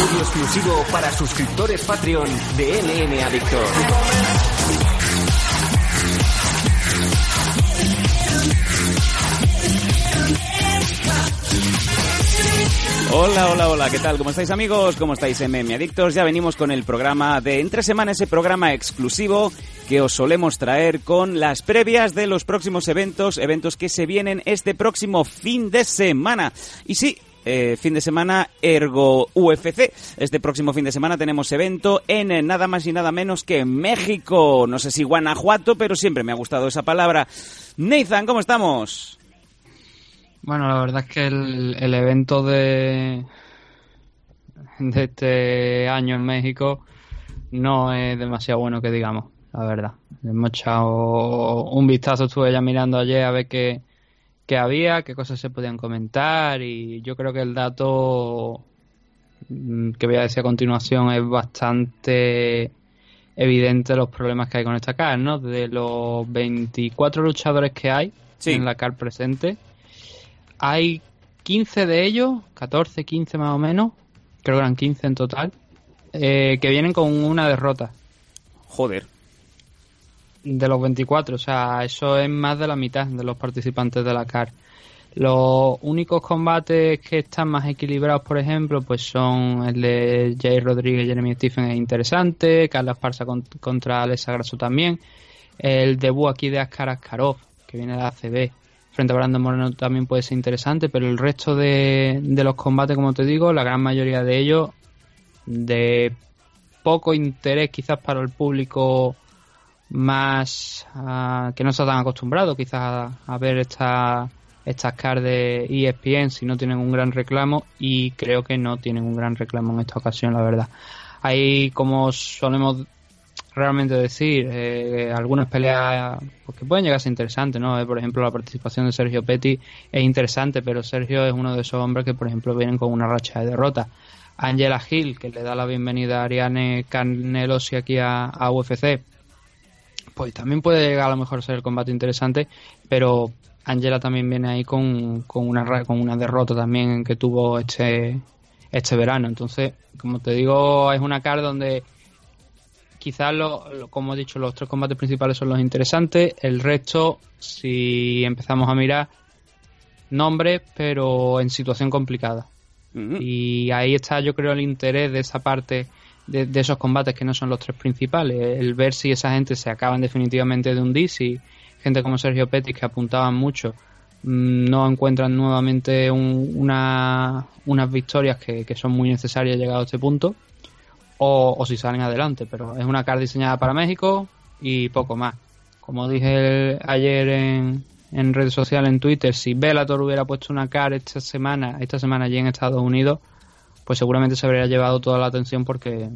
Audio exclusivo para suscriptores Patreon de LN Adictor. Hola, hola, hola, ¿qué tal? ¿Cómo estáis amigos? ¿Cómo estáis MM Adictos? Ya venimos con el programa de Entre Semana, ese programa exclusivo que os solemos traer con las previas de los próximos eventos, eventos que se vienen este próximo fin de semana. Y sí, eh, fin de semana Ergo UFC. Este próximo fin de semana tenemos evento en eh, nada más y nada menos que México. No sé si Guanajuato, pero siempre me ha gustado esa palabra. Nathan, ¿cómo estamos? Bueno, la verdad es que el, evento de, de este año en México no es demasiado bueno que digamos, la verdad. Hemos echado un vistazo, estuve ya mirando ayer a ver qué, qué había, qué cosas se podían comentar y yo creo que el dato mm, que voy a decir a continuación es bastante evidente los problemas que hay con esta CAR, ¿no? De los 24 luchadores que hay en la CAR presente, hay 15 de ellos, 14, 15 más o menos, creo que eran 15 en total, eh, que vienen con una derrota. Joder. De los 24, o sea, eso es más de la mitad de los participantes de la CAR. Los únicos combates que están más equilibrados, por ejemplo, pues son el de Jay Rodríguez y Jeremy Stephen es interesante, Carla Esparza contra Alexa Grasso también, el debut aquí de Askar Askarov, que viene de ACB, frente a Brandon Moreno también puede ser interesante, pero el resto de, los combates, como te digo, la gran mayoría de ellos de poco interés quizás para el público más ah, que no está tan acostumbrado quizás a, ver esta, estas cards de ESPN si no tienen un gran reclamo y creo que no tienen un gran reclamo en esta ocasión, la verdad. Hay, como solemos realmente decir. Eh, algunas peleas pues, que pueden llegar a ser interesantes, ¿no? Eh, por ejemplo, la participación de Sergio Petty es interesante, pero Sergio es uno de esos hombres que, por ejemplo, vienen con una racha de derrota. Angela Hill, que le da la bienvenida a Ariane Canelosi aquí a, UFC, pues también puede llegar a lo mejor ser el combate interesante, pero Angela también viene ahí con, con, una, con una derrota también que tuvo este, este verano. Entonces, como te digo, es una cara donde quizás, lo, como he dicho, los tres combates principales son los interesantes. El resto, si empezamos a mirar, nombres, pero en situación complicada. Y ahí está, yo creo, el interés de esa parte de, esos combates que no son los tres principales. El ver si esa gente se acaban definitivamente de hundir, si gente como Sergio Pettis, que apuntaban mucho, mm, no encuentran nuevamente unas victorias que, que, son muy necesarias llegado a este punto o, si salen adelante, pero es una car diseñada para México y poco más. Como dije ayer en, en redes sociales, en Twitter, si Bellator hubiera puesto una car esta semana, esta semana allí en Estados Unidos, pues seguramente se habría llevado toda la atención porque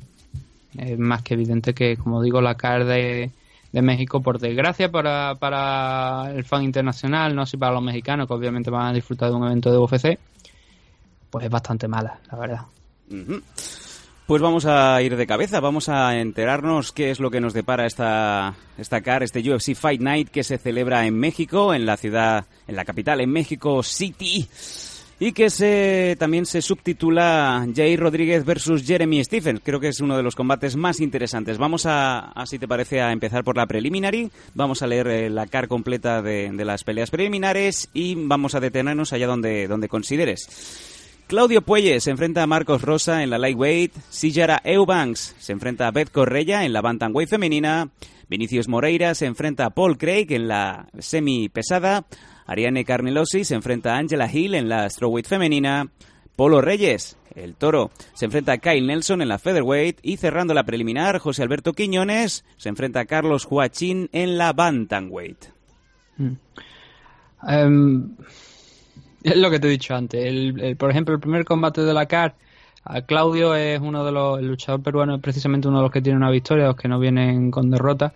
es más que evidente que, como digo, la car de, de México, por desgracia para, para el fan internacional, no así para los mexicanos, que obviamente van a disfrutar de un evento de UFC, pues es bastante mala, la verdad. Pues vamos a ir de cabeza, vamos a enterarnos qué es lo que nos depara esta, esta CAR, este UFC Fight Night que se celebra en México, en la ciudad, en la capital, en México City, y que se, también se subtitula Jay Rodríguez versus Jeremy Stephens. Creo que es uno de los combates más interesantes. Vamos a, así te parece, a empezar por la preliminary. Vamos a leer eh, la CAR completa de, de, las peleas preliminares y vamos a detenernos allá donde, donde consideres. Claudio Puelles se enfrenta a Marcos Rosa en la lightweight, Sijara Eubanks se enfrenta a Beth Correia en la bantamweight femenina, Vinicius Moreira se enfrenta a Paul Craig en la semi pesada, Ariane Carnelosi se enfrenta a Angela Hill en la strawweight femenina, Polo Reyes, el toro, se enfrenta a Kyle Nelson en la featherweight y cerrando la preliminar, José Alberto Quiñones se enfrenta a Carlos Joachín en la bantamweight. Mm. Em, es lo que te he dicho antes. El, por ejemplo, el primer combate de la CAR, Claudio es uno de los, el luchador peruano es precisamente uno de los que tiene una victoria, los que no vienen con derrota.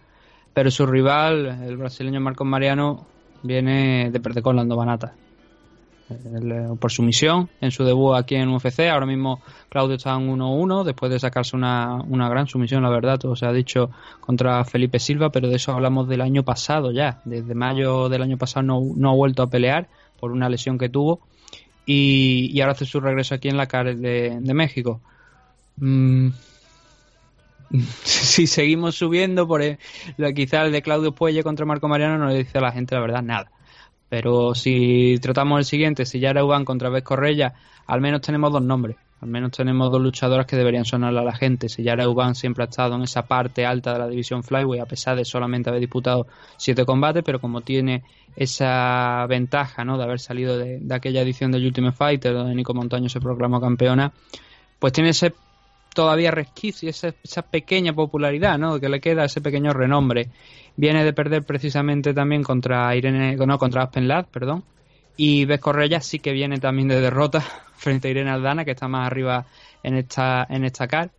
Pero su rival, el brasileño Marcos Mariano, viene de perder con Lando Banata. por su misión en su debut aquí en UFC. Ahora mismo Claudio está en 1-1 después de sacarse una, una gran sumisión, la verdad, todo se ha dicho contra Felipe Silva, pero de eso hablamos del año pasado ya. Desde mayo del año pasado no, no ha vuelto a pelear por una lesión que tuvo y, ahora hace su regreso aquí en la CAR de, México. Mm, si seguimos subiendo, por e, quizá el de Claudio Puelle contra Marco Mariano no le dice a la gente la verdad nada. Pero si tratamos el siguiente, si ya era Uban contra Vez Correia, al menos tenemos dos nombres. Al menos tenemos dos luchadoras que deberían sonarle a la gente. Si Yara Uban siempre ha estado en esa parte alta de la división Flyway, a pesar de solamente haber disputado siete combates, pero como tiene esa ventaja ¿no? de haber salido de, aquella edición del Ultimate Fighter, donde Nico Montaño se proclamó campeona, pues tiene ese todavía resquicio, esa, esa pequeña popularidad ¿no? que le queda, ese pequeño renombre. Viene de perder precisamente también contra Irene, no, contra Aspen Ladd, perdón, y Ves Correia sí que viene también de derrota frente a Irene Aldana, que está más arriba en esta, en esta car.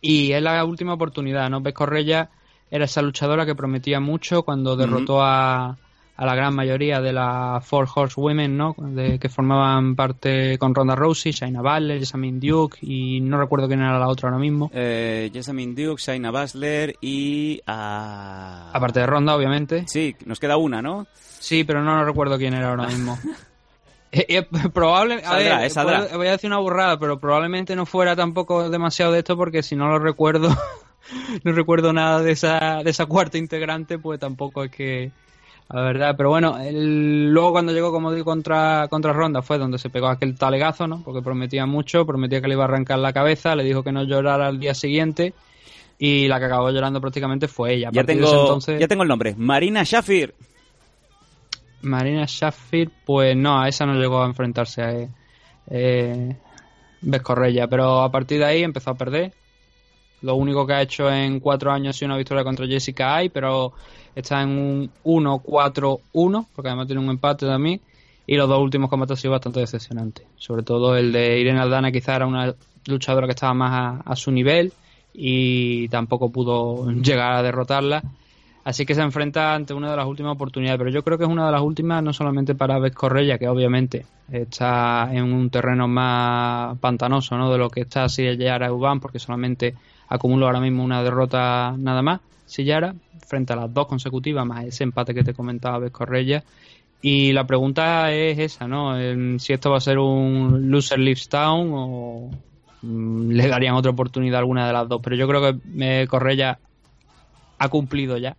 Y es la última oportunidad, ¿no? Ves Correia era esa luchadora que prometía mucho cuando derrotó a, a la gran mayoría de las Four Horse Women, ¿no? De, que formaban parte con Ronda Rousey, Shaina Baszler, Jessamine Duke y no recuerdo quién era la otra ahora mismo. Eh, Jessamine Duke, Shaina Baszler y... Aparte de Ronda, obviamente. Sí, nos queda una, ¿no? Sí, pero no, recuerdo quién era ahora mismo. Eh, eh, probable, a ver, eh, voy a decir una burrada, pero probablemente no fuera tampoco demasiado de esto porque si no lo recuerdo, no recuerdo nada de esa, de esa cuarta integrante, pues tampoco es que, la verdad. Pero bueno, luego cuando llegó, como digo, contra, contra Ronda fue donde se pegó aquel talegazo, ¿no? Porque prometía mucho, prometía que le iba a arrancar la cabeza, le dijo que no llorara al día siguiente y la que acabó llorando prácticamente fue ella. Ya tengo, ya tengo el nombre, Marina Shafir. Marina Shafir, pues no, a esa no llegó a enfrentarse a eh, Vescorrella, pero a partir de ahí empezó a perder. Lo único que ha hecho en cuatro años ha sido una victoria contra Jessica Ay, pero está en un 1-4-1, porque además tiene un empate también. Y los dos últimos combates han sido bastante decepcionantes. Sobre todo el de Irene Aldana, quizá era una luchadora que estaba más a su nivel y tampoco pudo llegar a derrotarla. Así que se enfrenta ante una de las últimas oportunidades, pero yo creo que es una de las últimas no solamente para Vez Correia, que obviamente está en un terreno más pantanoso ¿no? de lo que está Sillara Uban, porque solamente acumula ahora mismo una derrota nada más, Sillara, frente a las dos consecutivas, más ese empate que te comentaba Vez Correia. Y la pregunta es esa, ¿no? Si esto va a ser un loser leaves town o mm, le darían otra oportunidad alguna de las dos. Pero yo creo que eh, Correia ha cumplido ya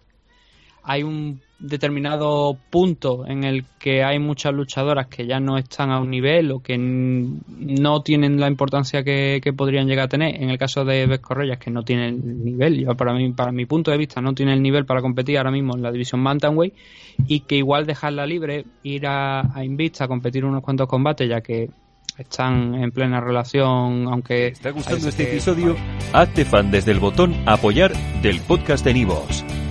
hay un determinado punto en el que hay muchas luchadoras que ya no están a un nivel o que no tienen la importancia que, podrían llegar a tener. En el caso de Beth que no tiene el nivel, para, mí, para mi punto de vista, no tiene el nivel para competir ahora mismo en la división Bantamweight y que igual dejarla libre, ir a, a Invista a competir unos cuantos combates, ya que están en plena relación, aunque... ¿Te está gustando este episodio? Hazte fan desde el botón apoyar del podcast de Nivos.